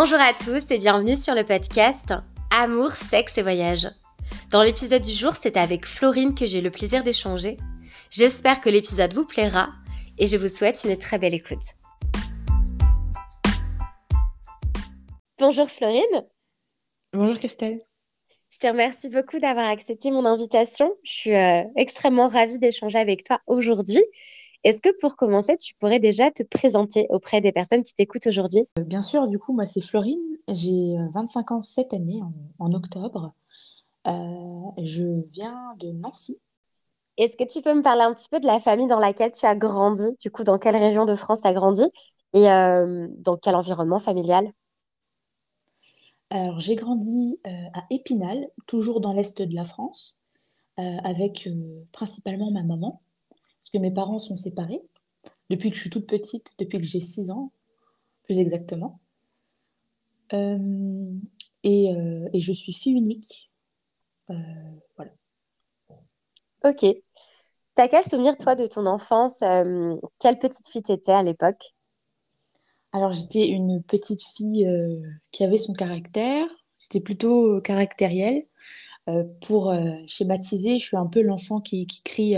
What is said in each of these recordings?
Bonjour à tous et bienvenue sur le podcast Amour, sexe et voyage. Dans l'épisode du jour, c'est avec Florine que j'ai le plaisir d'échanger. J'espère que l'épisode vous plaira et je vous souhaite une très belle écoute. Bonjour Florine. Bonjour Christelle. Je te remercie beaucoup d'avoir accepté mon invitation. Je suis euh, extrêmement ravie d'échanger avec toi aujourd'hui. Est-ce que pour commencer, tu pourrais déjà te présenter auprès des personnes qui t'écoutent aujourd'hui? Euh, Bien sûr, du coup, moi c'est Florine, j'ai 25 euh, ans cette année, en, octobre. je viens de Nancy. Est-ce que tu peux me parler un petit peu de la famille dans laquelle tu as grandi? Du coup, dans quelle région de France tu as grandi? Et dans quel environnement familial? Alors, j'ai grandi euh, à Épinal, toujours dans l'est de la France, euh, avec euh, principalement ma maman, parce que mes parents sont séparés depuis que je suis toute petite, depuis que j'ai 6 ans, plus exactement. Et, et, je suis fille unique. voilà. Ok. T'as quel souvenir, toi, de ton enfance Quelle petite fille t'étais à l'époque? Alors, j'étais une petite fille euh, qui avait son caractère. J'étais plutôt euh, caractérielle. Euh, pour schématiser, je suis un peu l'enfant qui, crie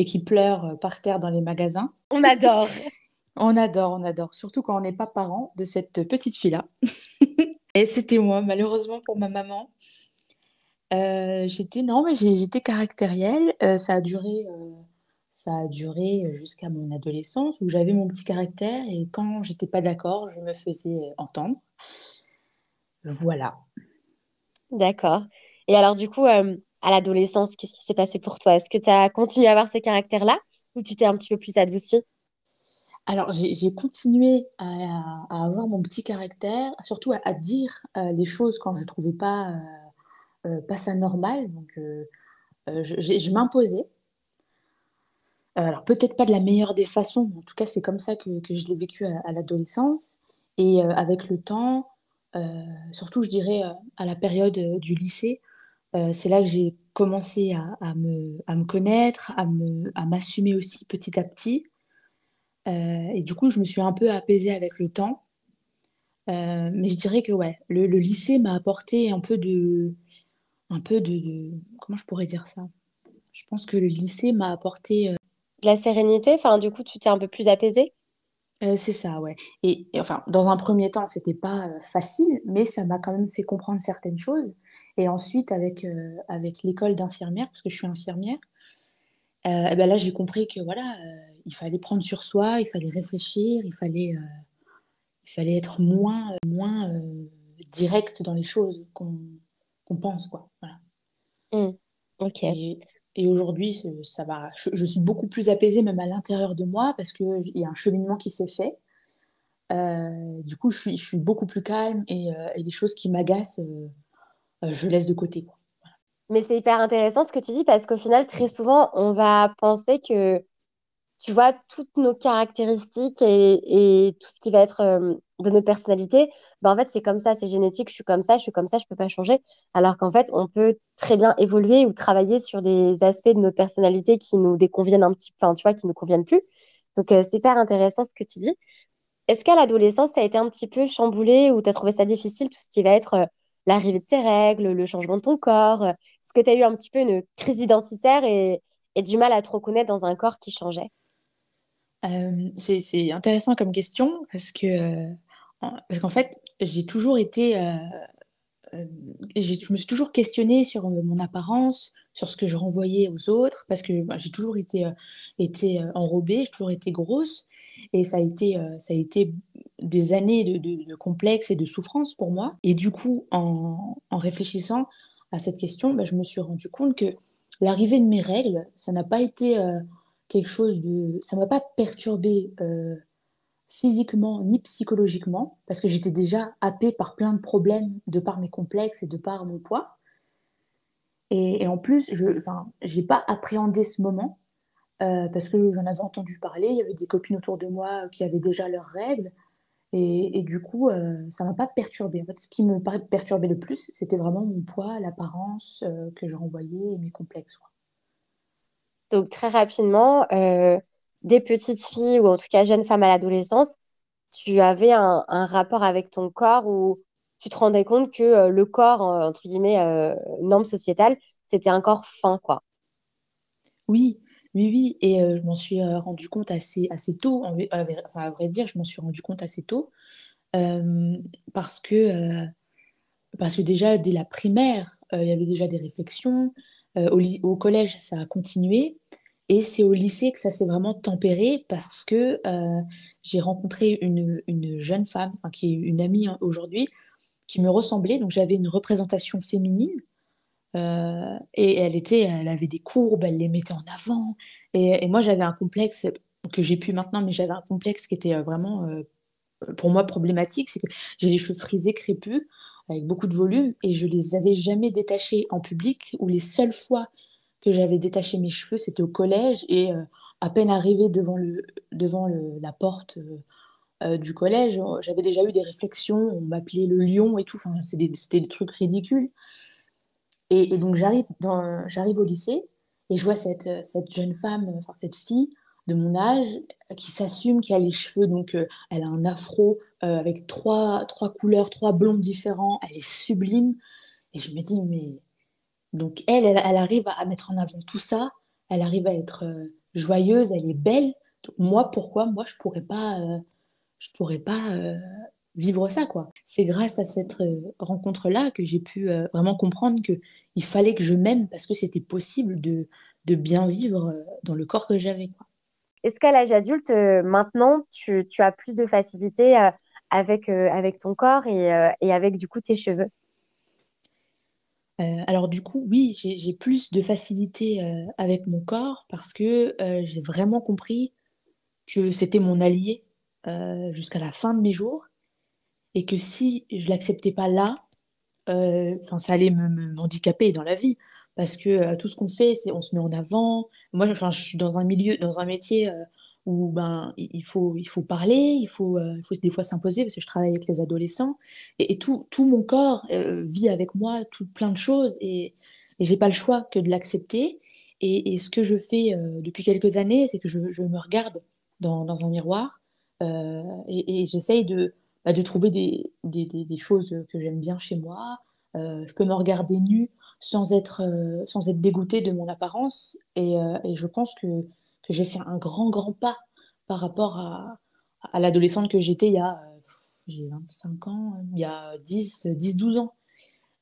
et qui pleure par terre dans les magasins. On adore. on adore, on adore. Surtout quand on n'est pas parent de cette petite fille-là. et c'était moi, malheureusement pour ma maman. j'étais non, mais j'étais caractérielle. ça a duré ça a duré jusqu'à mon adolescence où j'avais mon petit caractère et quand j'étais pas d'accord, je me faisais entendre. Voilà. D'accord. Et alors du coup, euh, à l'adolescence, qu'est-ce qui s'est passé pour toi? Est-ce que tu as continué à avoir ce caractère-là ou tu t'es un petit peu plus adoucie? Alors, j'ai continué à, avoir mon petit caractère, surtout à, dire euh, les choses quand je ne trouvais pas, euh, pas ça normal. Donc, je m'imposais. Euh, alors peut-être pas de la meilleure des façons, mais en tout cas c'est comme ça que, je l'ai vécu à, l'adolescence. Et euh, avec le temps, euh, surtout je dirais à la période du lycée, c'est là que j'ai commencé à, me, à, me, connaître, à, me, à m'assumer aussi petit à petit. et du coup, je me suis un peu apaisée avec le temps. mais je dirais que ouais, le, lycée m'a apporté un peu de, un peu de, comment je pourrais dire ça? Je pense que le lycée m'a apporté de la sérénité Enfin, du coup, tu t'es un peu plus apaisée? Euh, c'est ça, ouais. Et, enfin, dans un premier temps, c'était pas euh, facile, mais ça m'a quand même fait comprendre certaines choses. Et ensuite, avec, euh, avec l'école d'infirmière, parce que je suis infirmière, eh ben là, j'ai compris que voilà, il fallait prendre sur soi, il fallait réfléchir, il fallait, il fallait être moins, moins direct dans les choses qu'on pense, quoi. Voilà. Mmh. Ok. Et aujourd'hui, ça va. Je, suis beaucoup plus apaisée, même à l'intérieur de moi, parce qu'il y a un cheminement qui s'est fait. Euh, du coup, je suis, je suis, beaucoup plus calme et, euh, les choses qui m'agacent, euh, je laisse de côté. Mais c'est hyper intéressant ce que tu dis, parce qu'au final, très souvent, on va penser que tu vois, toutes nos caractéristiques et, tout ce qui va être euh, de notre personnalité, ben en fait, c'est comme ça, c'est génétique, je suis comme ça, je suis comme ça, je ne peux pas changer. Alors qu'en fait, on peut très bien évoluer ou travailler sur des aspects de notre personnalité qui nous déconviennent un petit peu, enfin, tu vois, qui nous conviennent plus. Donc, euh, c'est hyper intéressant ce que tu dis. Est-ce qu'à l'adolescence, ça a été un petit peu chamboulé ou tu as trouvé ça difficile, tout ce qui va être euh, l'arrivée de tes règles, le changement de ton corps Est-ce que tu as eu un petit peu une crise identitaire et, du mal à te reconnaître dans un corps qui changeait? Euh, c'est intéressant comme question parce que euh, parce qu'en fait j'ai toujours été euh, je me suis toujours questionnée sur mon apparence, sur ce que je renvoyais aux autres, parce que bah, j'ai toujours été, été enrobée, j'ai toujours été grosse, et ça a été, ça a été des années de, de, complexes et de souffrance pour moi. Et du coup, en, réfléchissant à cette question, bah, je me suis rendu compte que l'arrivée de mes règles, ça n'a pas été quelque chose de... Ça m'a pas perturbé euh, physiquement ni psychologiquement, parce que j'étais déjà happée par plein de problèmes de par mes complexes et de par mon poids. Et, en plus, je n'ai pas appréhendé ce moment, euh, parce que j'en avais entendu parler, il y avait des copines autour de moi qui avaient déjà leurs règles, et, du coup, euh, ça m'a pas perturbé. En fait, ce qui me perturbait le plus, c'était vraiment mon poids, l'apparence que je renvoyais et mes complexes. Donc très rapidement, euh, des petites filles ou en tout cas jeunes femmes à l'adolescence, tu avais un, un rapport avec ton corps où tu te rendais compte que euh, le corps, euh, entre guillemets, euh, norme sociétale, c'était un corps fin, quoi. Oui, oui, oui. Et je m'en suis euh, rendu compte assez, assez tôt. En, à vrai enfin, à vrai dire, je m'en suis rendu compte assez tôt. Parce que, déjà, dès la primaire, il y avait déjà des réflexions. Au, collège, ça a continué. Et c'est au lycée que ça s'est vraiment tempéré parce que j'ai rencontré une, une jeune femme, qui est une amie hein, aujourd'hui, qui me ressemblait. Donc j'avais une représentation féminine. Euh, et elle était, elle avait des courbes, elle les mettait en avant. Et, moi, j'avais un complexe que j'ai pu maintenant, mais j'avais un complexe qui était euh, vraiment euh, pour moi problématique, c'est que j'ai les cheveux frisés, crépus, avec beaucoup de volume, et je les avais jamais détachés en public, ou les seules fois que j'avais détaché mes cheveux, c'était au collège, et à peine arrivée devant le, devant la porte du collège, j'avais déjà eu des réflexions, on m'appelait le lion et tout, enfin, c'est des- c'était des trucs ridicules. Et, donc j'arrive au lycée et je vois cette, euh, jeune femme, euh, enfin cette fille de mon âge euh, qui s'assume, qui a les cheveux, donc elle a un afro avec trois, trois couleurs, trois blonds différents, elle est sublime. Et je me dis, mais donc elle, elle, arrive à mettre en avant tout ça, elle arrive à être joyeuse, elle est belle. Moi, pourquoi? Moi je pourrais pas, je pourrais pas vivre ça quoi. C'est grâce à cette euh, rencontre-là que j'ai pu euh, vraiment comprendre que il fallait que je m'aime parce que c'était possible de, de bien vivre euh, dans le corps que j'avais. Est-ce qu'à l'âge adulte, maintenant, tu, tu as plus de facilité avec, avec ton corps et, et avec, du coup, tes cheveux? Euh, alors du coup, oui, j'ai plus de facilité euh, avec mon corps parce que euh, j'ai vraiment compris que c'était mon allié jusqu'à la fin de mes jours et que si je l'acceptais pas là, euh, ça allait me, m'handicaper dans la vie. Parce que euh, tout ce qu'on fait, c'est on se met en avant. Moi, je suis dans un milieu, dans un métier euh, où ben, il faut, il faut parler, il faut, euh, il faut des fois s'imposer parce que je travaille avec les adolescents. Et, tout, tout mon corps vit avec moi tout plein de choses et, et j'ai pas le choix que de l'accepter. Et, ce que je fais depuis quelques années, c'est que je, me regarde dans, un miroir et j'essaye de, bah, de trouver des, des, des, choses que j'aime bien chez moi. Euh, je peux me regarder nue sans être, euh, sans être dégoûtée de mon apparence. Et, euh, et je pense que, que j'ai fait un grand, grand pas par rapport à, l'adolescente que j'étais il y a, j'ai 25 ans, il y a dix dix douze ans.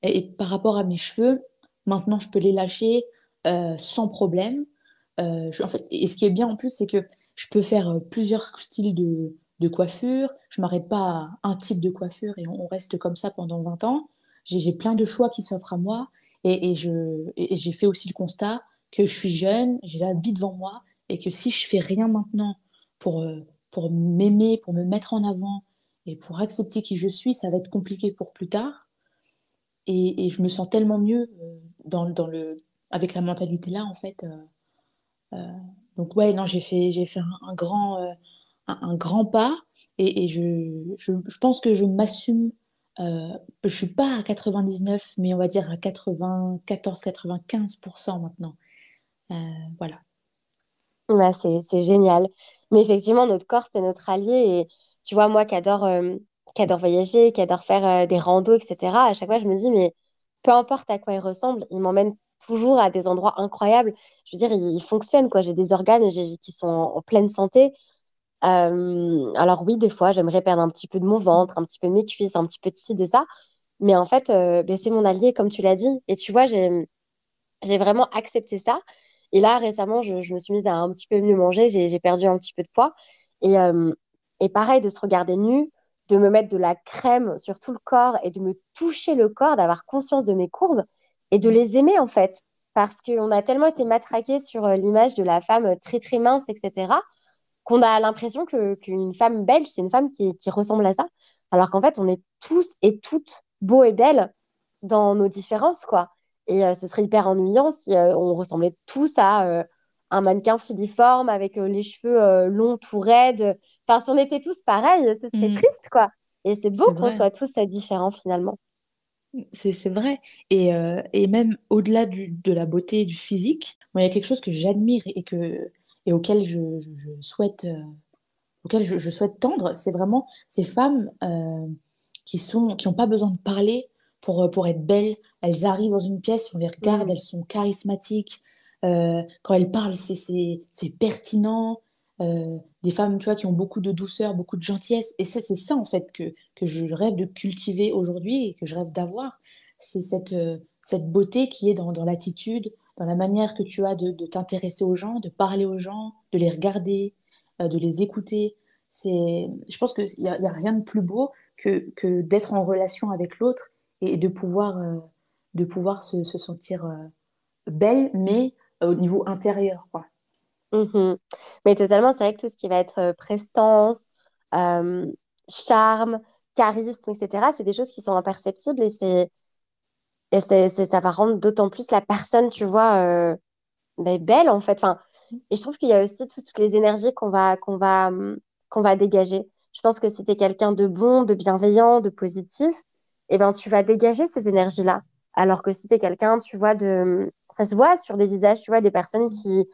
Et, par rapport à mes cheveux, maintenant je peux les lâcher sans problème. En fait, et ce qui est bien en plus, c'est que je peux faire plusieurs styles de, de coiffure. Je m'arrête pas à un type de coiffure et on, reste comme ça pendant 20 ans. J'ai plein de choix qui s'offrent à moi et, et j'ai fait aussi le constat que je suis jeune, j'ai la vie devant moi et que si je fais rien maintenant pour, euh, pour m'aimer, pour me mettre en avant et pour accepter qui je suis, ça va être compliqué pour plus tard. Et, et je me sens tellement mieux euh, dans, dans le, avec la mentalité là, en fait. euh, donc ouais, non, j'ai fait, fait un, grand, un, grand pas et, je, je, pense que je m'assume. Euh, je suis pas à 99, mais on va dire à 94-95% maintenant. Euh, voilà. Ouais, c'est, génial. Mais effectivement, notre corps, c'est notre allié. Et tu vois, moi qui adore, euh, qui adore voyager, qui adore faire euh, des randos, etc., à chaque fois, je me dis, mais peu importe à quoi il ressemble, il m'emmène toujours à des endroits incroyables. Je veux dire, il, fonctionne, quoi. J'ai des organes qui sont en pleine santé. Alors oui, des fois, j'aimerais perdre un petit peu de mon ventre, un petit peu de mes cuisses, un petit peu de ci, de ça. Mais en fait, euh, c'est mon allié, comme tu l'as dit. Et tu vois, j'ai j'ai vraiment accepté ça. Et là, récemment, je, me suis mise à un petit peu mieux manger. J'ai, perdu un petit peu de poids. Et, et pareil, de se regarder nue, de me mettre de la crème sur tout le corps et de me toucher le corps, d'avoir conscience de mes courbes et de les aimer, en fait. Parce qu'on a tellement été matraqués sur l'image de la femme très, très mince, etc., qu'on a l'impression que, qu'une femme belle, c'est une femme qui, qui ressemble à ça. Alors qu'en fait, on est tous et toutes beaux et belles dans nos différences, quoi. Et euh, ce serait hyper ennuyant si euh, on ressemblait tous à euh, un mannequin filiforme avec les cheveux longs, tout raides. Enfin, si on était tous pareils, ce serait Mm, triste, quoi. Et c'est beau qu'on soit tous différents, finalement. C'est vrai. Et, et même au-delà du, de la beauté et du physique, moi, il y a quelque chose que j'admire et, que, et auquel je, je- je souhaite. euh, auquel je, souhaite tendre, c'est vraiment ces femmes euh, qui sont qui n'ont pas besoin de parler pour, euh, pour être belles. Elles arrivent dans une pièce, on les regarde, mm. elles sont charismatiques. Euh, quand elles parlent, c'est pertinent. des femmes, tu vois, qui ont beaucoup de douceur, beaucoup de gentillesse. Et c'est ça, en fait, que, que je rêve de cultiver aujourd'hui et que je rêve d'avoir. C'est cette, cette beauté qui est dans, dans l'attitude, dans la manière que tu as de, de t'intéresser aux gens, de parler aux gens, de les regarder, euh, de les écouter. C'est, je pense qu'il n'y a, a, rien de plus beau que, que d'être en relation avec l'autre et de pouvoir, euh, de pouvoir se, se sentir euh, belle, mais au niveau intérieur. Quoi. Mmh mais totalement, c'est vrai que tout ce qui va être prestance, charme, charisme, etc., c'est des choses qui sont imperceptibles et c'est et ça va rendre d'autant plus la personne, tu vois, ben, belle en fait. Enfin, et je trouve qu'il y a aussi toutes les énergies qu'on va, qu'on va, hum, qu'on va dégager. Je pense que si tu es quelqu'un de bon, de bienveillant, de positif, eh ben, tu vas dégager ces énergies-là. Alors que si tu es quelqu'un, tu vois, de... Hum, ça se voit sur des visages, tu vois, des personnes qui,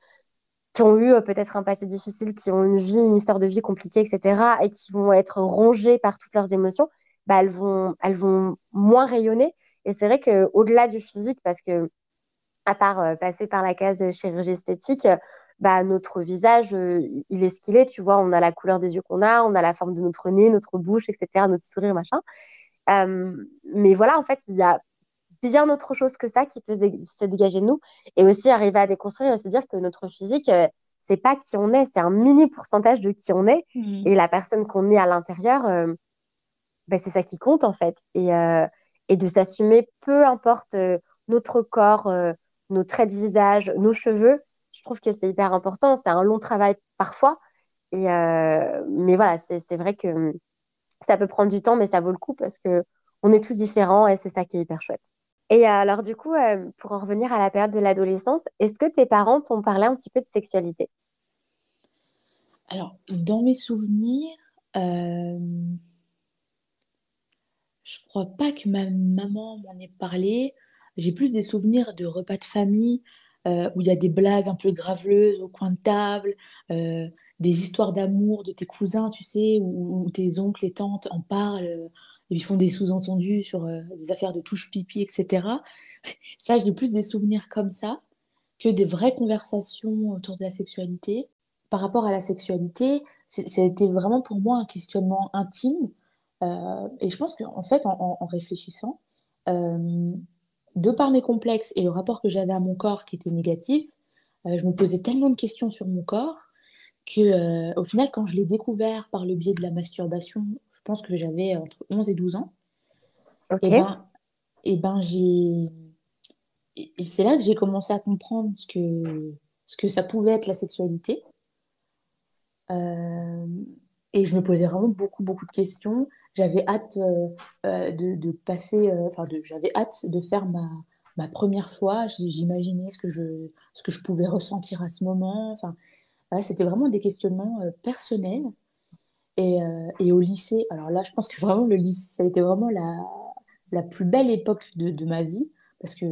qui ont eu euh, peut-être un passé difficile, qui ont une vie, une histoire de vie compliquée, etc., et qui vont être rongées par toutes leurs émotions, bah, elles, vont, elles vont moins rayonner. Et c'est vrai qu'au-delà du physique, parce que à part euh, passer par la case chirurgie esthétique, bah, notre visage, euh, il est ce qu'il est, tu vois. On a la couleur des yeux qu'on a, on a la forme de notre nez, notre bouche, etc., notre sourire, machin. Euh, mais voilà, en fait, il y a bien autre chose que ça qui peut se dégager de nous. Et aussi arriver à déconstruire et à se dire que notre physique, c'est pas qui on est, c'est un mini pourcentage de qui on est. Mmh. Et la personne qu'on est à l'intérieur, bah, c'est ça qui compte, en fait. Et, et de s'assumer, peu importe notre corps, nos traits de visage, nos cheveux, je trouve que c'est hyper important. C'est un long travail parfois. Euh, mais voilà, c'est vrai que ça peut prendre du temps, mais ça vaut le coup parce que on est tous différents et c'est ça qui est hyper chouette. Et alors, du coup, euh, pour en revenir à la période de l'adolescence, est-ce que tes parents t'ont parlé un petit peu de sexualité? Alors, dans mes souvenirs, euh, je crois pas que ma maman m'en ait parlé. J'ai plus des souvenirs de repas de famille euh, où il y a des blagues un peu graveleuses au coin de table, euh, des histoires d'amour de tes cousins, tu sais, où, tes oncles et tantes en parlent, euh, et ils font des sous-entendus sur des affaires de touche pipi, etc. Ça, j'ai plus des souvenirs comme ça que des vraies conversations autour de la sexualité. Par rapport à la sexualité, ça a été vraiment pour moi un questionnement intime. Et je pense qu'en fait, en, en réfléchissant, de par mes complexes et le rapport que j'avais à mon corps qui était négatif, euh, je me posais tellement de questions sur mon corps que, euh, au final, quand je l'ai découvert par le biais de la masturbation, je pense que j'avais entre 11 et 12 ans. Et ben, et ben j'ai. C'est là que j'ai commencé à comprendre ce que, ce que ça pouvait être la sexualité. Euh, et je me posais vraiment beaucoup, beaucoup de questions j'avais hâte euh, euh, de, passer, euh, enfin, j'avais hâte de faire ma, ma première fois. J'imaginais ce que je, ce que je pouvais ressentir à ce moment. Enfin, c'était vraiment des questionnements personnels. Et, et, au lycée, alors là, je pense que vraiment le lycée, ça a été vraiment la, la plus belle époque de, de ma vie parce que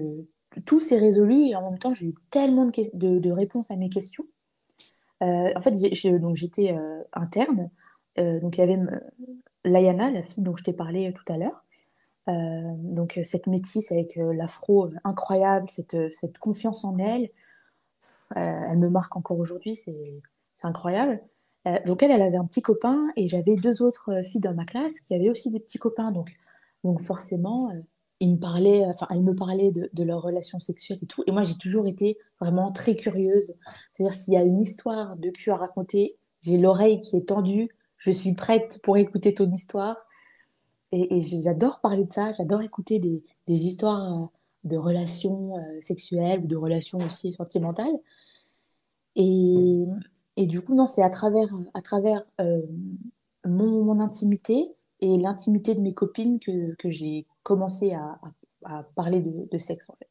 tout s'est résolu et en même temps, j'ai eu tellement de, de, réponses à mes questions. en fait, j'étais interne, donc il y avait Layana, la fille dont je t'ai parlé euh, tout à l'heure. Euh, donc euh, cette métisse avec l'afro incroyable, cette, cette, confiance en elle, elle me marque encore aujourd'hui, c'est incroyable. donc elle, elle avait un petit copain et j'avais deux autres filles dans ma classe qui avaient aussi des petits copains. Donc, donc forcément, ils me parlaient, enfin, elles me parlaient de, de leur relation sexuelle et tout. Et moi, j'ai toujours été vraiment très curieuse. C'est-à-dire, s'il y a une histoire de cul à raconter, j'ai l'oreille qui est tendue, je suis prête pour écouter ton histoire. Et, j'adore parler de ça, j'adore écouter des, histoires euh, de relations euh, sexuelles ou de relations aussi sentimentales. Et, du coup, non, c'est à travers, à travers euh, mon, intimité et l'intimité de mes copines que, j'ai commencé à, parler de, de, sexe, en fait.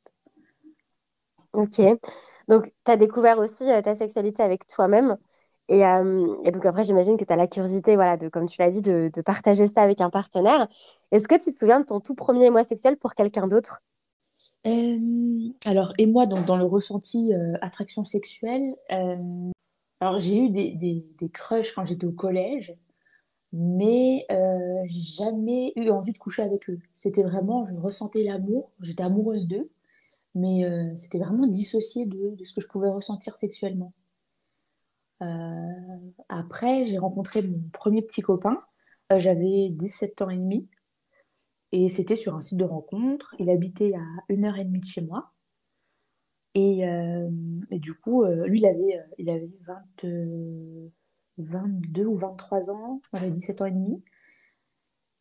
Ok. Donc, tu as découvert aussi ta sexualité avec toi-même. Euh, et, donc après, j'imagine que tu as la curiosité, voilà, de, comme tu l'as dit, de, partager ça avec un partenaire. Est-ce que tu te souviens de ton tout premier émoi sexuel pour quelqu'un d'autre? Euh, Alors, et moi, donc, dans le ressenti euh, attraction sexuelle, Alors, j'ai eu des, des, des crushs quand j'étais au collège, mais euh, j'ai jamais eu envie de coucher avec eux. C'était vraiment, je ressentais l'amour, j'étais amoureuse d'eux, mais euh, c'était vraiment dissocié de, de ce que je pouvais ressentir sexuellement. Euh, après, j'ai rencontré mon premier petit copain, euh, j'avais 17 ans et demi, et c'était sur un site de rencontre. Il habitait à une heure et demie de chez moi. Et, euh, du coup, lui, il avait, il avait 20, euh, 22 ou 23 ans, j'avais 17 ans et demi.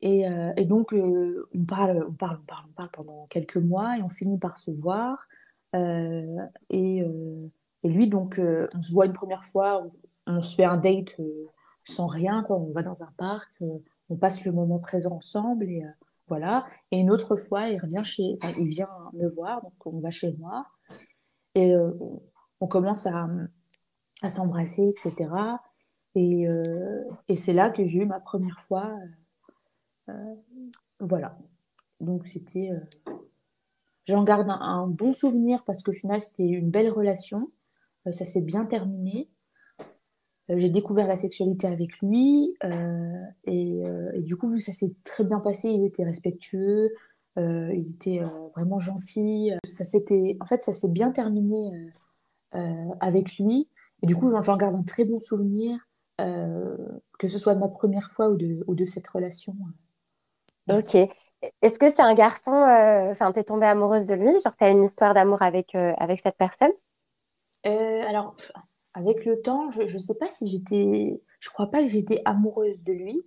Et, et donc, on parle, on parle, on parle, on parle pendant quelques mois et on finit par se voir. Et, et lui, donc, euh, on se voit une première fois, on, se fait un date euh, sans rien, quoi. On va dans un parc, euh, on passe le moment présent ensemble et voilà. Et une autre fois, il revient chez, il vient me voir, donc on va chez moi et on, commence à, à s'embrasser, etc. Et, et c'est là que j'ai eu ma première fois. voilà. Donc c'était, j'en garde un, un bon souvenir parce qu'au final c'était une belle relation. Euh, ça s'est bien terminé. Euh, j'ai découvert la sexualité avec lui euh, et, euh, du coup, ça s'est très bien passé, il était respectueux, euh, il était euh, vraiment gentil. Ça s'était, en fait, ça s'est bien terminé euh, euh, avec lui et du coup, j'en garde un très bon souvenir, euh, que ce soit de ma première fois ou de, cette relation. Ok. Est-ce que c'est un garçon, euh, enfin, t'es tombée amoureuse de lui, genre t'as une histoire d'amour euh, avec cette personne? Euh, alors, avec le temps, je ne sais pas si j'étais, je crois pas que j'étais amoureuse de lui,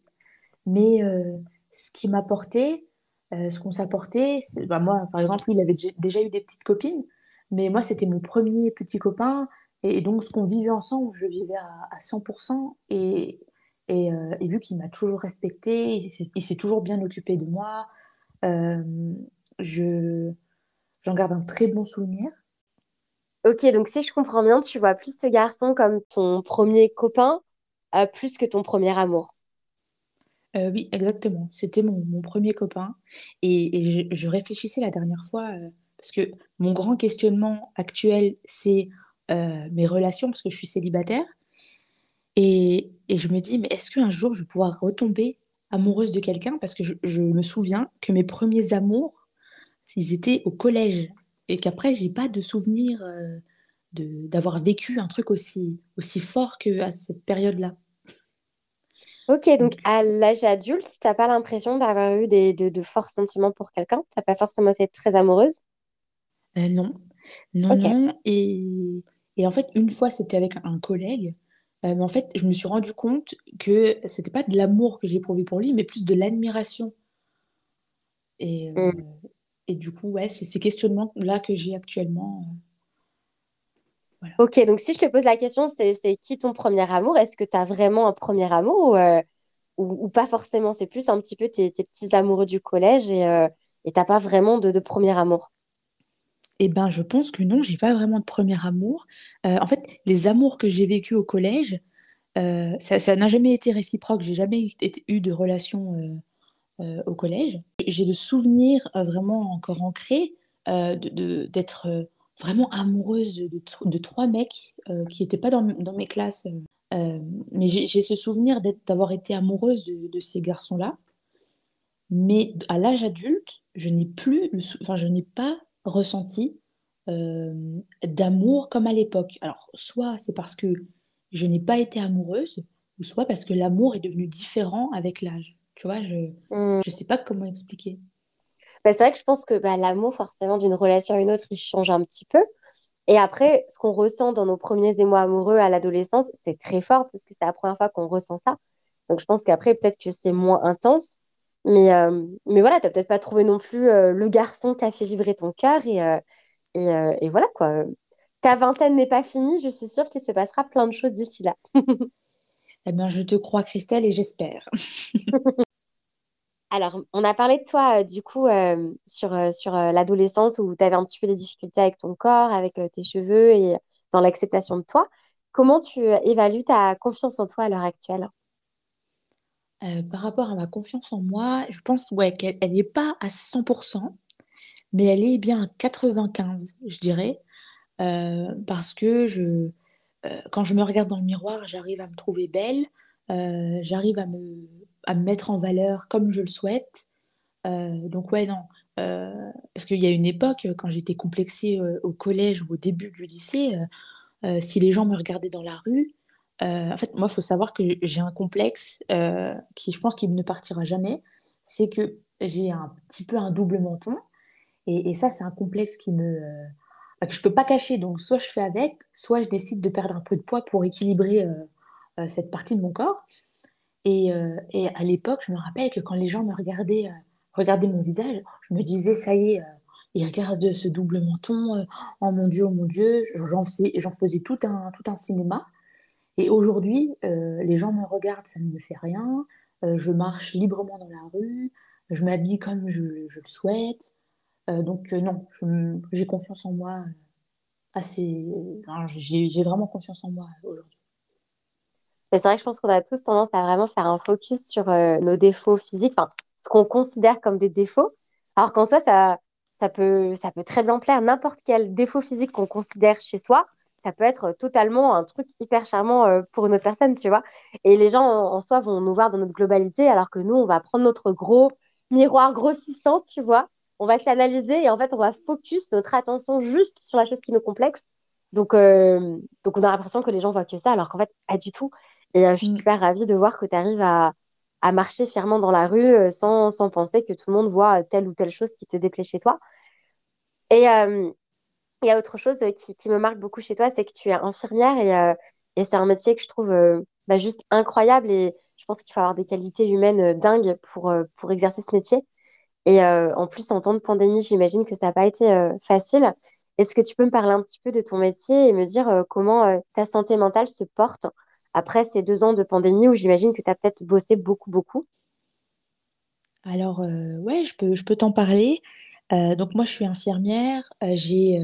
mais euh, ce qui m'apportait, euh, ce qu'on s'apportait, bah moi, par exemple, lui, il avait dé- déjà eu des petites copines, mais moi, c'était mon premier petit copain, et, donc ce qu'on vivait ensemble, je vivais à, à 100%, et, et, euh, et vu qu'il m'a toujours respecté, il s'est il s'est toujours bien occupé de moi, euh, je, j'en garde un très bon souvenir. Ok, donc si je comprends bien, tu vois plus ce garçon comme ton premier copain, euh, plus que ton premier amour. Euh, oui, exactement. C'était mon, mon premier copain. Et, je, réfléchissais la dernière fois, euh, parce que mon grand questionnement actuel, c'est mes relations, parce que je suis célibataire. Et, et je me dis, mais est-ce qu'un jour je vais pouvoir retomber amoureuse de quelqu'un? Parce que je, je me souviens que mes premiers amours, ils étaient au collège. Et qu'après, j'ai pas de souvenir euh, de, d'avoir vécu un truc aussi, aussi fort qu'à cette période-là. Ok, donc à l'âge adulte, t'as pas l'impression d'avoir eu des, de, de forts sentiments pour quelqu'un? T'as pas forcément été très amoureuse? euh, non. Non, non. Et, et en fait, une fois, c'était avec un collègue. Euh, mais en fait, je me suis rendu compte que c'était pas de l'amour que j'éprouvais pour lui, mais plus de l'admiration. Et, euh, Hmm. Et du coup, ouais, c'est ces questionnements-là que j'ai actuellement. euh, voilà. Ok, donc si je te pose la question, c'est c'est qui ton premier amour? Est-ce que t'as vraiment un premier amour ou, euh, ou, ou pas forcément? C'est plus un petit peu tes, tes petits amoureux du collège et euh, t'as pas vraiment de, de premier amour? Eh ben, je pense que non, j'ai pas vraiment de premier amour. Euh, en fait, les amours que j'ai vécus au collège, ça, n'a jamais été réciproque. J'ai jamais eu de relation au collège. J'ai le souvenir euh, vraiment encore ancré euh, de, de- d'être euh, vraiment amoureuse de, de tr- de trois mecs euh, qui n'étaient pas dans, mes classes. Euh, mais j'ai ce souvenir d'avoir été amoureuse de, de ces garçons-là. Mais à l'âge adulte, je n'ai plus, enfin, je n'ai pas ressenti euh, d'amour comme à l'époque. Alors, soit c'est parce que je n'ai pas été amoureuse, ou soit parce que l'amour est devenu différent avec l'âge. Tu vois, je Hmm. je sais pas comment expliquer. Bah, c'est vrai que je pense que bah, l'amour, forcément, d'une relation à une autre, il change un petit peu. Et après, ce qu'on ressent dans nos premiers émois amoureux à l'adolescence, c'est très fort parce que c'est la première fois qu'on ressent ça. Donc je pense qu'après, peut-être que c'est moins intense. Mais, euh, mais voilà, t'as peut-être pas trouvé non plus euh, le garçon qui a fait vibrer ton cœur. Et, euh, et, et voilà quoi. Ta vingtaine n'est pas finie, je suis sûre qu'il se passera plein de choses d'ici là. Eh bien, je te crois, Christelle, et j'espère. Alors, on a parlé de toi, euh, du coup, euh, sur, euh, sur l'adolescence où tu avais un petit peu des difficultés avec ton corps, avec tes cheveux et dans l'acceptation de toi. Comment tu évalues ta confiance en toi à l'heure actuelle? Par rapport à ma confiance en moi, je pense ouais, qu'elle elle n'est pas à 100%, mais elle est bien à 95, je dirais, parce que je, quand je me regarde dans le miroir, j'arrive à me trouver belle, j'arrive à me, à me mettre en valeur comme je le souhaite. donc ouais, non. parce qu'il y a une époque, quand j'étais complexée au collège ou au début du lycée, si les gens me regardaient dans la rue, en fait, moi, il faut savoir que j'ai un complexe qui, je pense, qu'il ne partira jamais. C'est que j'ai un petit peu un double menton. Et, ça, c'est un complexe qui me, euh, que je peux pas cacher. Donc, soit je fais avec, soit je décide de perdre un peu de poids pour équilibrer euh, euh, cette partie de mon corps. Et, et à l'époque, je me rappelle que quand les gens me regardaient, regardaient mon visage, je me disais, ça y est, ils regardent ce double menton, oh mon Dieu, oh mon Dieu, j'en faisais, faisais tout un, tout un cinéma. Et aujourd'hui, les gens me regardent, ça ne me fait rien. je marche librement dans la rue, je m'habille comme je, le souhaite. Euh, donc euh, non, j'ai confiance en moi euh, assez. j'ai vraiment confiance en moi aujourd'hui. C'est vrai que je pense qu'on a tous tendance à vraiment faire un focus sur nos défauts physiques, ce qu'on considère comme des défauts. Alors qu'en soi, ça, peut, ça peut très bien plaire. N'importe quel défaut physique qu'on considère chez soi, ça peut être totalement un truc hyper charmant pour une autre personne, tu vois. Et les gens en, soi vont nous voir dans notre globalité, alors que nous, on va prendre notre gros miroir grossissant, tu vois, on va s'analyser et en fait, on va focus notre attention juste sur la chose qui nous complexe. Donc, euh, donc on a l'impression que les gens voient que ça, alors qu'en fait, pas du tout. Et euh, je suis mm. super ravie de voir que tu arrives à, marcher fièrement dans la rue euh, sans, penser que tout le monde voit telle ou telle chose qui te déplaît chez toi. Et il y a autre chose qui, me marque beaucoup chez toi, c'est que tu es infirmière et, c'est un métier que je trouve bah, juste incroyable et je pense qu'il faut avoir des qualités humaines dingues pour, pour exercer ce métier. Et euh, en plus, en temps de pandémie, j'imagine que ça n'a pas été euh, facile. Est-ce que tu peux me parler un petit peu de ton métier et me dire euh, comment ta santé mentale se porte après ces deux ans de pandémie où j'imagine que tu as peut-être bossé beaucoup, beaucoup? Alors, ouais, je peux, je peux t'en parler. donc moi, je suis infirmière. j'ai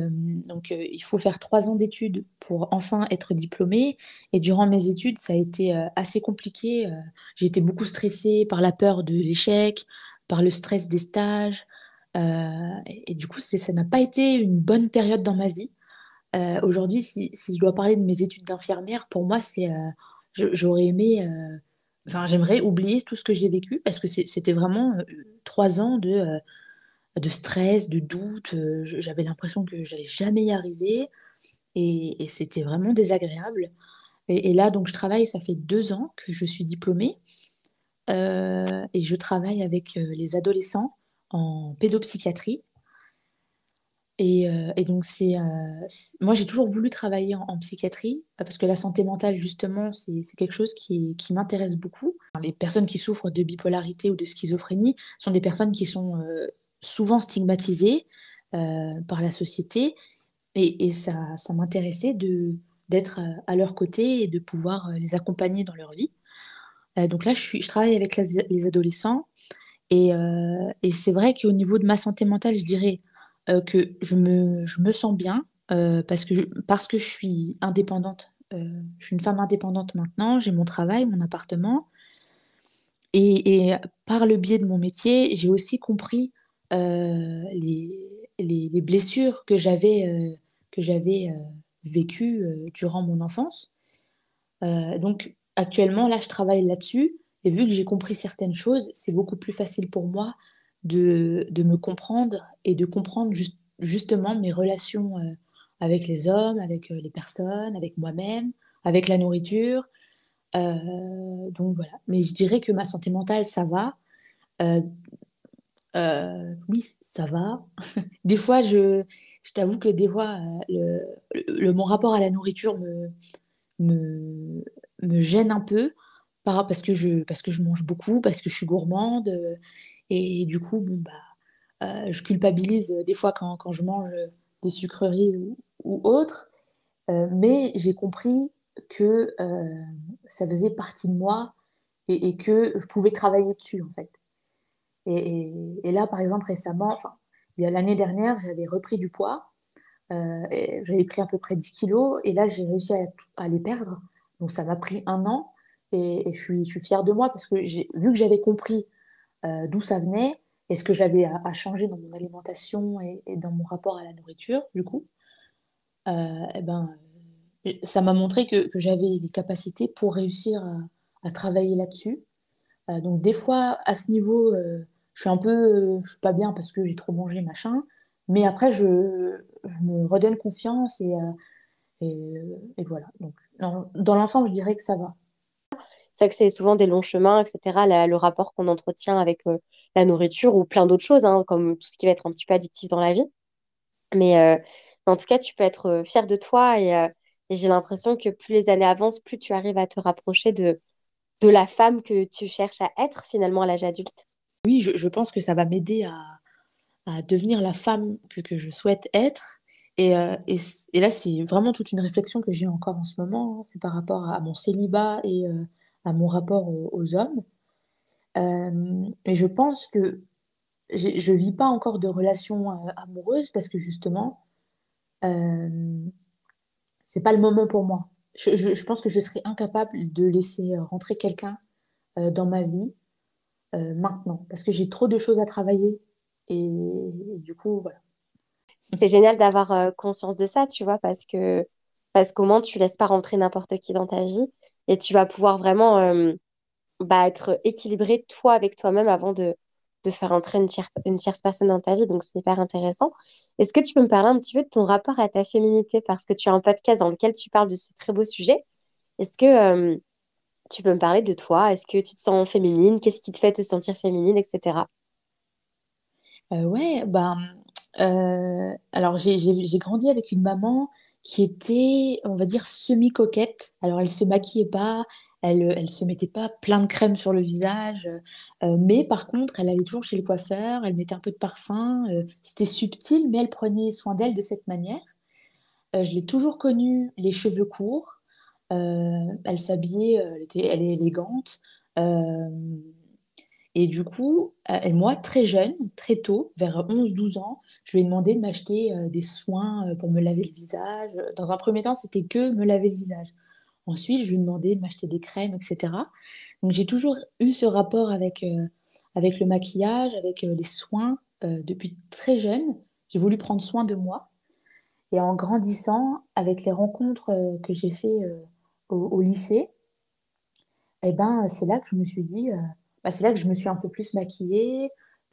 donc il faut faire trois ans d'études pour enfin être diplômée. Et durant mes études, ça a été assez compliqué. j'ai été beaucoup stressée par la peur de l'échec, par le stress des stages. Euh, et, du coup, ça n'a pas été une bonne période dans ma vie. Euh, aujourd'hui, si, je dois parler de mes études d'infirmière, pour moi, c'est, euh, j'aurais aimé, enfin, j'aimerais oublier tout ce que j'ai vécu parce que c'était vraiment trois ans de, de stress, de doute. J'avais l'impression que j'allais jamais y arriver et, c'était vraiment désagréable. Et, et, là, donc, je travaille, ça fait deux ans que je suis diplômée. Euh, et je travaille avec euh, les adolescents en pédopsychiatrie. Et, euh, donc, c'est, moi, j'ai toujours voulu travailler en, psychiatrie parce que la santé mentale, justement, c'est, quelque chose qui, m'intéresse beaucoup. Les personnes qui souffrent de bipolarité ou de schizophrénie sont des personnes qui sont souvent stigmatisées par la société. Et, ça, ça m'intéressait d'être à leur côté et de pouvoir les accompagner dans leur vie. Euh, donc là, je, travaille avec les adolescents et, euh, et c'est vrai qu'au niveau de ma santé mentale, je dirais euh, que je me, sens bien parce, que, parce que je suis indépendante. je suis une femme indépendante maintenant, j'ai mon travail, mon appartement. Et, par le biais de mon métier, j'ai aussi compris les, blessures que j'avais que j'avais vécues durant mon enfance. donc, actuellement, là, je travaille là-dessus. Et vu que j'ai compris certaines choses, c'est beaucoup plus facile pour moi de, de, me comprendre et de comprendre justement mes relations euh, avec les hommes, avec euh, les personnes, avec moi-même, avec la nourriture. Euh, donc voilà. Mais je dirais que ma santé mentale, ça va. oui, ça va. des fois, je, t'avoue que des fois, le, mon rapport à la nourriture me, me, me gêne un peu parce que je parce que je mange beaucoup, parce que je suis gourmande euh, et, du coup bon bah euh, je culpabilise des fois quand, quand, je mange des sucreries ou, ou autres, euh, mais j'ai compris que ça faisait partie de moi et, que je pouvais travailler dessus en fait. Et, là par exemple récemment, enfin l'année dernière j'avais repris du poids, j'avais pris à peu près 10 kilos et là j'ai réussi à les perdre donc ça m'a pris un an et, je, suis, fière de moi parce que vu que j'avais compris euh, d'où ça venait et ce que j'avais à, changer dans mon alimentation et, dans mon rapport à la nourriture, du coup, euh, eh ben, ça m'a montré que, j'avais les capacités pour réussir à, travailler là-dessus. Euh, donc des fois, à ce niveau, je suis un peu, suis pas bien parce que j'ai trop mangé, machin. Mais après, je, me redonne confiance et, voilà. Dans, dans l'ensemble, je dirais que ça va. C'est vrai que c'est souvent des longs chemins, etc. la- le rapport qu'on entretient avec euh, la nourriture ou plein d'autres choses, hein, comme tout ce qui va être un petit peu addictif dans la vie. Mais euh, en tout cas, tu peux être euh, fier de toi et, euh, et j'ai l'impression que plus les années avancent, plus tu arrives à te rapprocher de, de la femme que tu cherches à être finalement à l'âge adulte. Oui, je, je pense que ça va m'aider à, à devenir la femme que, que je souhaite être. Et, euh, et, là, c'est vraiment toute une réflexion que j'ai encore en ce moment. hein. C'est par rapport à mon célibat et euh, à mon rapport aux, hommes. Euh, je pense que je vis pas encore de relation euh, amoureuse parce que justement, c'est pas le moment pour moi. Je, pense que je serais incapable de laisser rentrer quelqu'un dans ma vie maintenant parce que j'ai trop de choses à travailler. Et du coup, voilà. C'est génial d'avoir euh, conscience de ça, tu vois, parce que parce qu'au moins tu laisses pas rentrer n'importe qui dans ta vie et tu vas pouvoir vraiment euh, bah, être équilibré toi avec toi-même avant de, de faire entrer une tiers- une tierce personne dans ta vie. Donc c'est hyper intéressant. Est-ce que tu peux me parler un petit peu de ton rapport à ta féminité? Parce que tu as un podcast dans lequel tu parles de ce très beau sujet. Est-ce que euh, tu peux me parler de toi? Est-ce que tu te sens féminine? Qu'est-ce qui te fait te sentir féminine, etc. Euh, ouais, ben, euh, alors j'ai grandi avec une maman qui était, on va dire, semi-coquette. Alors elle se maquillait pas, elle, elle se mettait pas plein de crème sur le visage, euh, mais par contre, elle allait toujours chez le coiffeur, elle mettait un peu de parfum. euh, c'était subtil, mais elle prenait soin d'elle de cette manière. Je l'ai toujours connue, les cheveux courts. elle s'habillait, elle est élégante. et du coup, moi, très jeune, très tôt, vers onze douze ans, je lui ai demandé de m'acheter euh, des soins euh, pour me laver le visage. Dans un premier temps, c'était que me laver le visage. Ensuite, je lui ai demandé de m'acheter des crèmes, etc. Donc, j'ai toujours eu ce rapport avec, euh, avec le maquillage, avec les soins depuis très jeune. J'ai voulu prendre soin de moi. Et en grandissant, avec les rencontres que j'ai fait au, lycée, eh ben, c'est là que je me suis dit, bah, c'est là que je me suis un peu plus maquillée.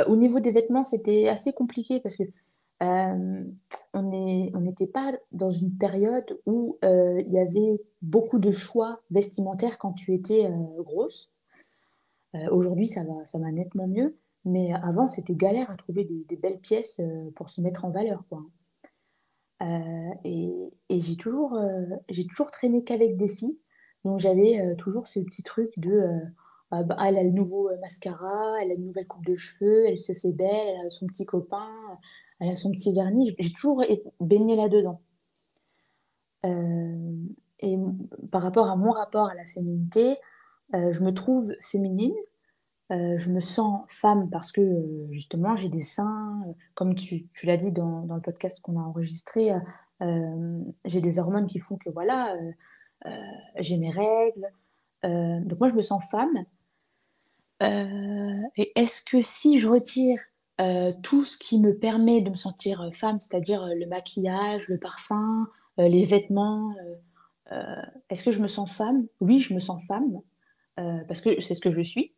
Au niveau des vêtements, c'était assez compliqué parce que euh, on n'était pas dans une période où euh, il y avait beaucoup de choix vestimentaires quand tu étais euh, grosse. Aujourd'hui, ça va, ça va nettement mieux, mais avant, c'était galère à trouver des, belles pièces pour se mettre en valeur, quoi. Et et j'ai toujours, j'ai toujours traîné qu'avec des filles. Donc j'avais toujours ce petit truc de euh, ah bah, elle a le nouveau euh, mascara, elle a une nouvelle coupe de cheveux, elle se fait belle, elle a son petit copain, elle a son petit vernis. J'ai toujours baigné là-dedans. Euh, et par rapport à mon rapport à la féminité, je me trouve féminine, je me sens femme parce que justement j'ai des seins, comme tu, l'as dit dans, le podcast qu'on a enregistré, j'ai des hormones qui font que voilà, j'ai mes règles. Donc moi je me sens femme. Euh, et est-ce que si je retire euh, tout ce qui me permet de me sentir euh, femme, c'est-à-dire le maquillage, le parfum, euh, les vêtements, est-ce que je me sens femme? Oui, je me sens femme, parce que c'est ce que je suis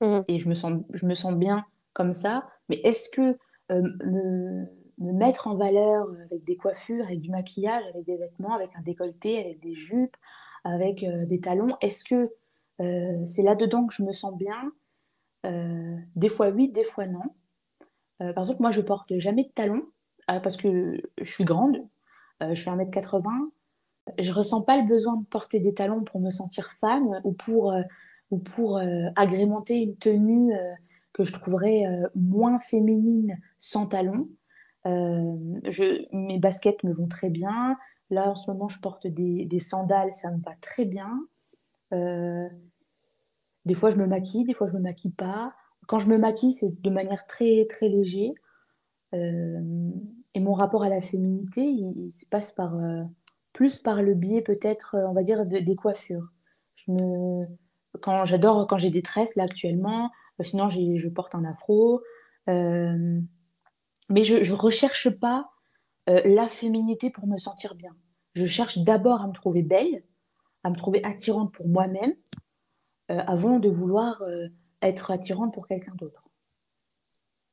Mhm. et je me sens, je me sens bien comme ça. Mais est-ce que me, me mettre en valeur avec des coiffures, avec du maquillage, avec des vêtements, avec un décolleté, avec des jupes, avec des talons, est-ce que euh, c'est là-dedans que je me sens bien? Euh, des fois oui, des fois non. Euh, par exemple, moi, je porte jamais de talons parce que je suis grande, je fais un mètre quatre-vingts je ressens pas le besoin de porter des talons pour me sentir femme ou pour, ou pour agrémenter une tenue que je trouverais moins féminine sans talons. Mes baskets me vont très bien. Là, en ce moment, je porte des, des sandales, ça me va très bien. Euh, des fois, je me maquille, des fois, je me maquille pas. Quand je me maquille, c'est de manière très, très léger. Euh, et mon rapport à la féminité, il, se passe par, euh, plus par le biais peut-être, on va dire, de- des coiffures. Je me, quand j'adore quand j'ai des tresses là actuellement, sinon je porte un afro. Mais je, je recherche pas la féminité pour me sentir bien. je cherche d'abord à me trouver belle, à me trouver attirante pour moi-même, avant de vouloir être attirante pour quelqu'un d'autre.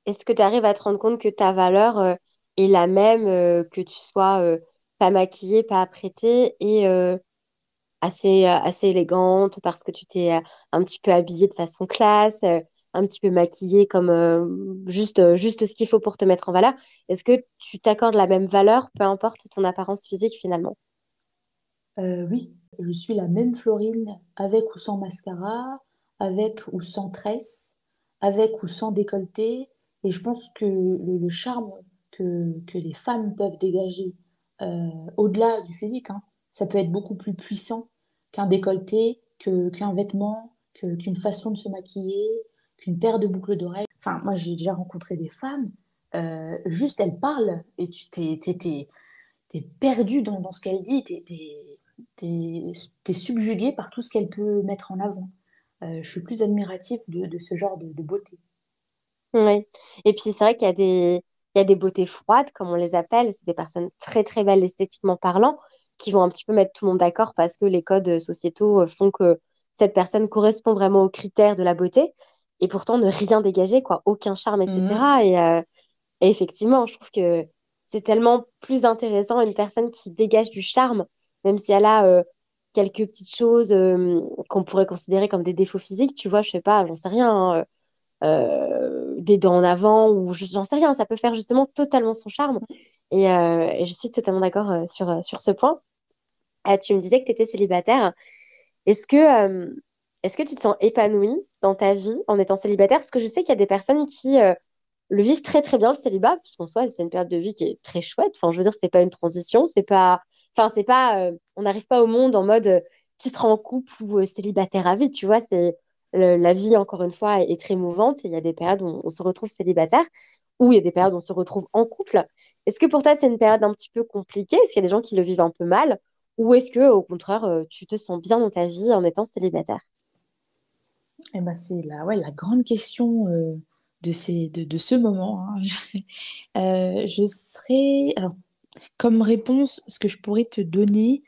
Est-ce que tu arrives à te rendre compte que ta valeur est la même, que tu sois pas maquillée, pas apprêtée et assez, assez élégante parce que tu t'es un petit peu habillée de façon classe, un petit peu maquillée comme juste, juste ce qu'il faut pour te mettre en valeur? Est-ce que tu t'accordes la même valeur, peu importe ton apparence physique finalement? Oui, je suis la même Florine avec ou sans mascara, avec ou sans tresse, avec ou sans décolleté. Et je pense que le, charme que, que, les femmes peuvent dégager au-delà du physique, hein, ça peut être beaucoup plus puissant qu'un décolleté, qu'un vêtement, qu'une façon de se maquiller, qu'une paire de boucles d'oreilles. Enfin, moi, j'ai déjà rencontré des femmes, euh, juste elles parlent et tu t'es, perdu dans, dans, ce qu'elle dit, t'es, t'es, t'es, subjugué par tout ce qu'elle peut mettre en avant. Euh, je suis plus admirative de, de ce genre de, de, beauté. Oui, et puis c'est vrai qu'il y a des, il y a des beautés froides, comme on les appelle, c'est des personnes très très belles esthétiquement parlant, qui vont un petit peu mettre tout le monde d'accord parce que les codes sociétaux font que cette personne correspond vraiment aux critères de la beauté et pourtant ne rien dégager, quoi, aucun charme, etc. Mhm. Euh, et, effectivement, je trouve que c'est tellement plus intéressant une personne qui dégage du charme, même si elle a euh, quelques petites choses euh, qu'on pourrait considérer comme des défauts physiques, tu vois, je sais pas, j'en sais rien, hein, des dents en avant, ou j'en sais rien, ça peut faire justement totalement son charme. Et, je suis totalement d'accord sur, sur ce point. Ah, tu me disais que tu étais célibataire. Est-ce que, est-ce que tu te sens épanouie dans ta vie en étant célibataire? Parce que je sais qu'il y a des personnes qui euh, le vivent très très bien le célibat, puisqu'en soi c'est une période de vie qui est très chouette. Enfin, je veux dire, c'est pas une transition, c'est pas, enfin c'est pas, euh, on n'arrive pas au monde en mode euh, tu seras en couple ou célibataire à vie. Tu vois, c'est la vie encore une fois est, très mouvante. Il y a des périodes où on, se retrouve célibataire, ou il y a des périodes où on se retrouve en couple. Est-ce que pour toi c'est une période un petit peu compliquée? Est-ce qu'il y a des gens qui le vivent un peu mal? Ou est-ce que au contraire tu te sens bien dans ta vie en étant célibataire? Eh ben, c'est la, ouais, la grande question euh, de, ces, de, de, ce moment. Hein. euh, je serais. Alors, comme réponse, ce que je pourrais te donner,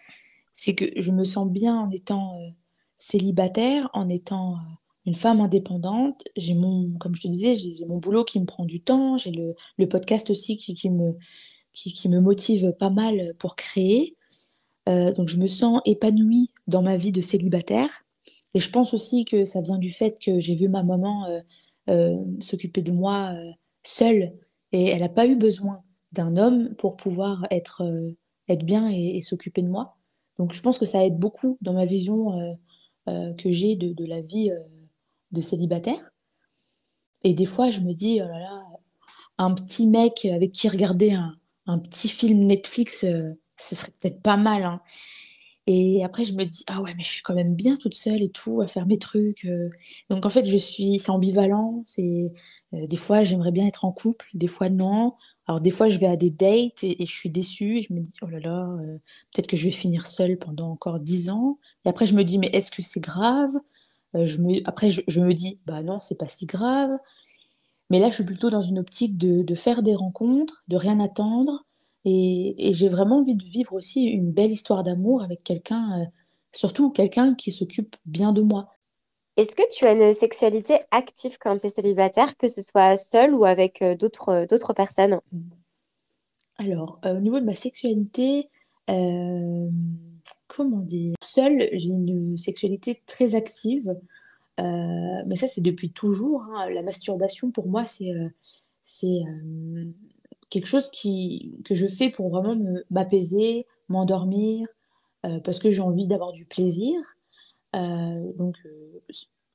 c'est que je me sens bien en étant euh, célibataire, en étant euh, une femme indépendante. J'ai mon, comme je te disais, j'ai mon boulot qui me prend du temps. J'ai le, podcast aussi qui, me, qui, me motive pas mal pour créer. donc, je me sens épanouie dans ma vie de célibataire. Et je pense aussi que ça vient du fait que j'ai vu ma maman euh, euh, s'occuper de moi euh, seule et elle n'a pas eu besoin d'un homme pour pouvoir être, être bien et, s'occuper de moi. Donc je pense que ça aide beaucoup dans ma vision que j'ai de, la vie de célibataire. Et des fois, je me dis, oh là là, un petit mec avec qui regarder un, un petit film Netflix, ce serait peut-être pas mal. Hein. Et après, je me dis, ah ouais, mais je suis quand même bien toute seule et tout, à faire mes trucs. Euh. Donc en fait, je suis, c'est ambivalent. Euh, des fois, j'aimerais bien être en couple, des fois non. Alors des fois, je vais à des dates et, je suis déçue et je me dis, oh là là, euh, peut-être que je vais finir seule pendant encore dix ans. Et après, je me dis, mais est-ce que c'est grave? Je me, Après, je, me dis, bah non, c'est pas si grave. Mais là, je suis plutôt dans une optique de, de faire des rencontres, de rien attendre et, j'ai vraiment envie de vivre aussi une belle histoire d'amour avec quelqu'un, euh, surtout quelqu'un qui s'occupe bien de moi. Est-ce que tu as une sexualité active quand tu es célibataire, que ce soit seule ou avec euh, d'autres, euh, d'autres personnes? Alors, au niveau de ma sexualité, comment dire? Seule, j'ai une sexualité très active. mais ça, c'est depuis toujours. Hein. La masturbation, pour moi, c'est c'est quelque chose qui, que je fais pour vraiment m'apaiser, m'endormir, euh, parce que j'ai envie d'avoir du plaisir. Euh, donc, euh,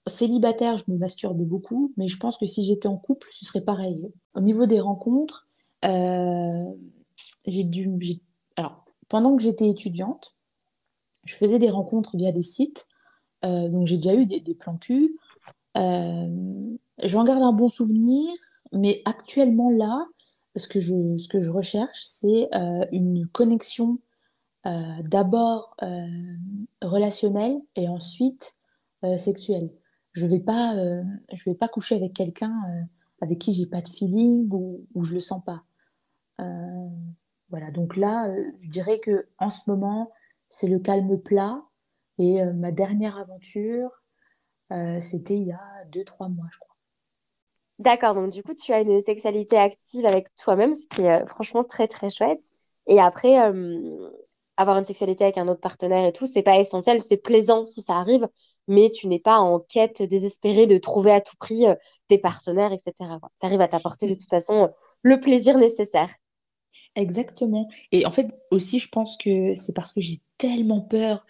célibataire, je me masturbe beaucoup, mais je pense que si j'étais en couple, ce serait pareil. Au niveau des rencontres, j'ai dû. Alors, pendant que j'étais étudiante, je faisais des rencontres via des sites. donc, j'ai déjà eu des, plans cul. J'en garde un bon souvenir, mais actuellement là, ce que je, ce que je recherche, c'est euh, une connexion euh, d'abord euh, relationnelle et ensuite sexuelle. Je ne vais, pas, vais pas coucher avec quelqu'un avec qui j'ai pas de feeling ou, ou je le sens pas. Voilà, donc là, euh, je dirais que en ce moment, c'est le calme plat. Et euh, ma dernière aventure, euh, c'était il y a deux, trois mois, je crois. D'accord, donc du coup, tu as une sexualité active avec toi-même, ce qui est euh, franchement très très chouette. Et après, euh, avoir une sexualité avec un autre partenaire et tout, c'est pas essentiel, c'est plaisant si ça arrive, mais tu n'es pas en quête désespérée de trouver à tout prix euh, des partenaires, etc. Tu arrives à t'apporter de toute façon euh, le plaisir nécessaire. Exactement. Et en fait, aussi, je pense que c'est parce que j'ai tellement peur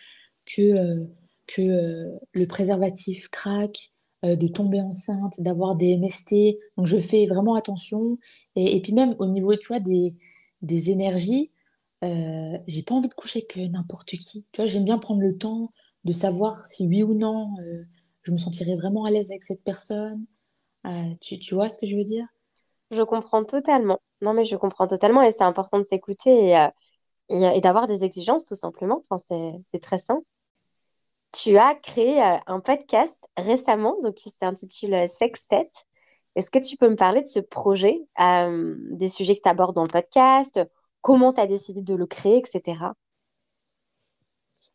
que, euh, que euh, le préservatif craque, euh, de tomber enceinte, d'avoir des MST. Donc, je fais vraiment attention. Et, et puis même au niveau, tu vois, des, des énergies, euh, j'ai pas envie de coucher avec n'importe qui. Tu vois, j'aime bien prendre le temps de savoir si oui ou non, euh, je me sentirais vraiment à l'aise avec cette personne. Euh, tu, vois ce que je veux dire? Je comprends totalement. Non, mais je comprends totalement et c'est important de s'écouter et, euh, d'avoir des exigences tout simplement. Enfin, c'est, très simple. Tu as créé euh, un podcast récemment, donc qui s'intitule euh, Sextet. Est-ce que tu peux me parler de ce projet, euh, des sujets que tu abordes dans le podcast, comment tu as décidé de le créer, etc.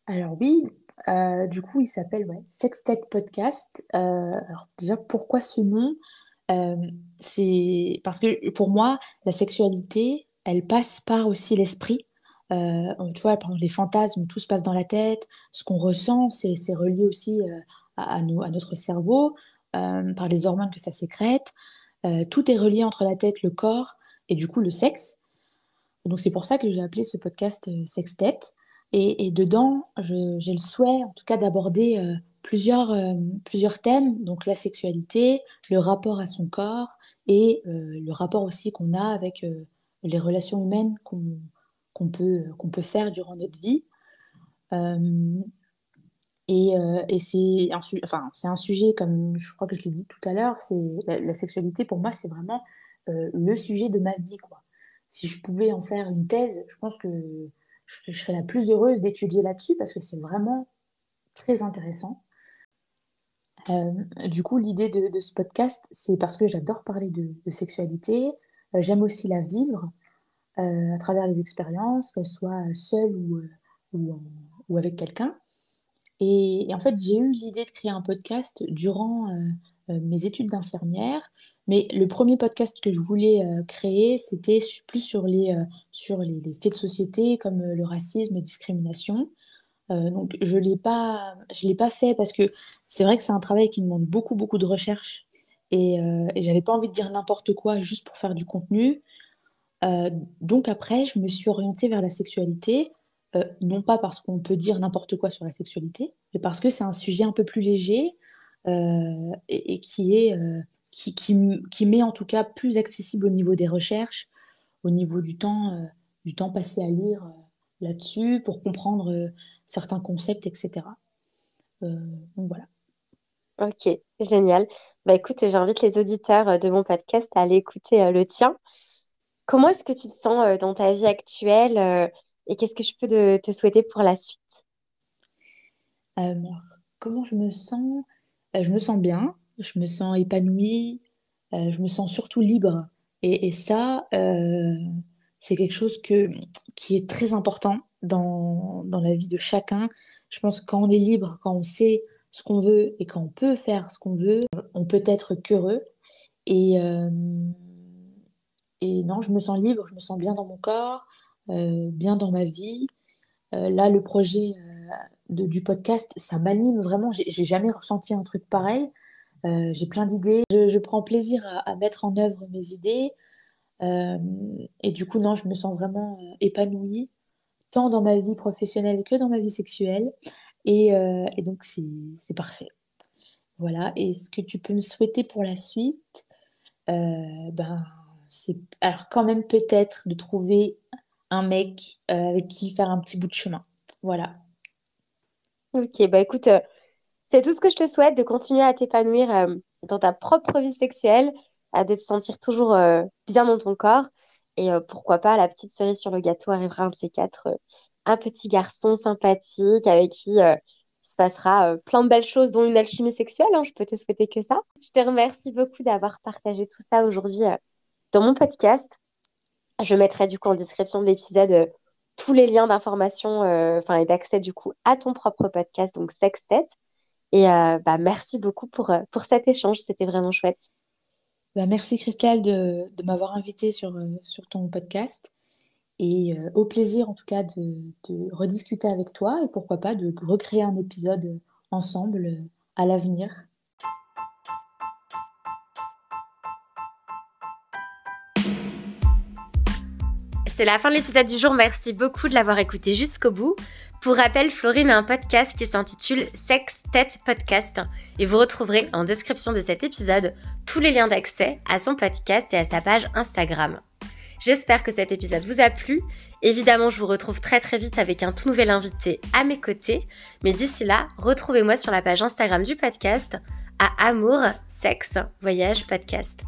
Alors oui, euh, du coup, il s'appelle ouais, Sextech Podcast. Euh, alors déjà, pourquoi ce nom? Euh, c'est parce que pour moi, la sexualité, elle passe par aussi l'esprit. Tu vois, par exemple, les fantasmes, tout se passe dans la tête. Ce qu'on ressent, c'est relié aussi à, à notre cerveau, par les hormones que ça sécrète. Tout est relié entre la tête, le corps et du coup le sexe. Donc c'est pour ça que j'ai appelé ce podcast euh, Sextet. Et, et dedans, j'ai le souhait, en tout cas, d'aborder euh, plusieurs, euh, plusieurs thèmes, donc la sexualité, le rapport à son corps et le rapport aussi qu'on a avec les relations humaines qu'on peut, peut faire durant notre vie. Et c'est un, un sujet, comme je crois que je l'ai dit tout à l'heure, la, la sexualité, pour moi, c'est vraiment le sujet de ma vie, quoi. Si je pouvais en faire une thèse, je pense que je, serais la plus heureuse d'étudier là-dessus parce que c'est vraiment très intéressant. Euh, du coup, l'idée de, ce podcast, c'est parce que j'adore parler de, sexualité. Euh, j'aime aussi la vivre euh, à travers les expériences, qu'elles soient seules ou, avec quelqu'un. Et, en fait, j'ai eu l'idée de créer un podcast durant mes études d'infirmière. Mais le premier podcast que je voulais euh, créer, c'était plus sur les, euh, sur les, faits de société comme euh, le racisme et discrimination. Donc, je l'ai l'ai pas fait parce que c'est vrai que c'est un travail qui demande beaucoup, beaucoup de recherche. Et, et j'avais pas envie de dire n'importe quoi juste pour faire du contenu. Donc après, je me suis orientée vers la sexualité, non pas parce qu'on peut dire n'importe quoi sur la sexualité, mais parce que c'est un sujet un peu plus léger et, qui est, qui, qui, qui met en tout cas plus accessible au niveau des recherches, au niveau du temps, euh, du temps passé à lire euh, là-dessus pour comprendre euh, certains concepts, etc. Donc voilà. Ok, génial. Bah écoute, j'invite les auditeurs de mon podcast à aller écouter le tien. Comment est-ce que tu te sens dans ta vie actuelle et qu'est-ce que je peux te, te souhaiter pour la suite? Alors, comment je me sens? Je me sens bien, je me sens épanouie, euh, je me sens surtout libre. Et, ça, euh, c'est quelque chose qui est très important dans, la vie de chacun. Je pense que quand on est libre, quand on sait ce qu'on veut et quand on peut faire ce qu'on veut, on peut être qu'heureux. Et, euh, non, je me sens libre, je me sens bien dans mon corps, bien dans ma vie. Là, le projet du podcast, ça m'anime vraiment. J'ai jamais ressenti un truc pareil. Euh, j'ai plein d'idées. Je, prends plaisir à, mettre en œuvre mes idées. Euh, et du coup, non, je me sens vraiment euh, épanouie, tant dans ma vie professionnelle que dans ma vie sexuelle. Et, donc, c'est parfait. Voilà. Et ce que tu peux me souhaiter pour la suite, ben, c'est alors quand même peut-être de trouver un mec avec qui faire un petit bout de chemin. Voilà. Ok, bah écoute, c'est tout ce que je te souhaite, de continuer à t'épanouir euh, dans ta propre vie sexuelle, à de te sentir toujours euh, bien dans ton corps. Et euh, pourquoi pas, la petite cerise sur le gâteau arrivera un de ces quatre, euh, un petit garçon sympathique avec qui euh, se passera euh, plein de belles choses, dont une alchimie sexuelle. hein, je peux te souhaiter que ça. Je te remercie beaucoup d'avoir partagé tout ça aujourd'hui euh, dans mon podcast. Je mettrai du coup en description de l'épisode tous les liens d'information enfin et d'accès du coup à ton propre podcast, donc Sextet. Et bah, merci beaucoup pour, pour cet échange, c'était vraiment chouette. Bah, merci Christelle de, de m'avoir invité sur, sur ton podcast. Et au plaisir en tout cas de, de, rediscuter avec toi et pourquoi pas de recréer un épisode ensemble à l'avenir. C'est la fin de l'épisode du jour. Merci beaucoup de l'avoir écouté jusqu'au bout. Pour rappel, Florine a un podcast qui s'intitule Sex Tête Podcast et vous retrouverez en description de cet épisode tous les liens d'accès à son podcast et à sa page Instagram. J'espère que cet épisode vous a plu. Évidemment, je vous retrouve très très vite avec un tout nouvel invité à mes côtés. Mais d'ici là, retrouvez-moi sur la page Instagram du podcast à Amour, Sexe, Voyage, Podcast.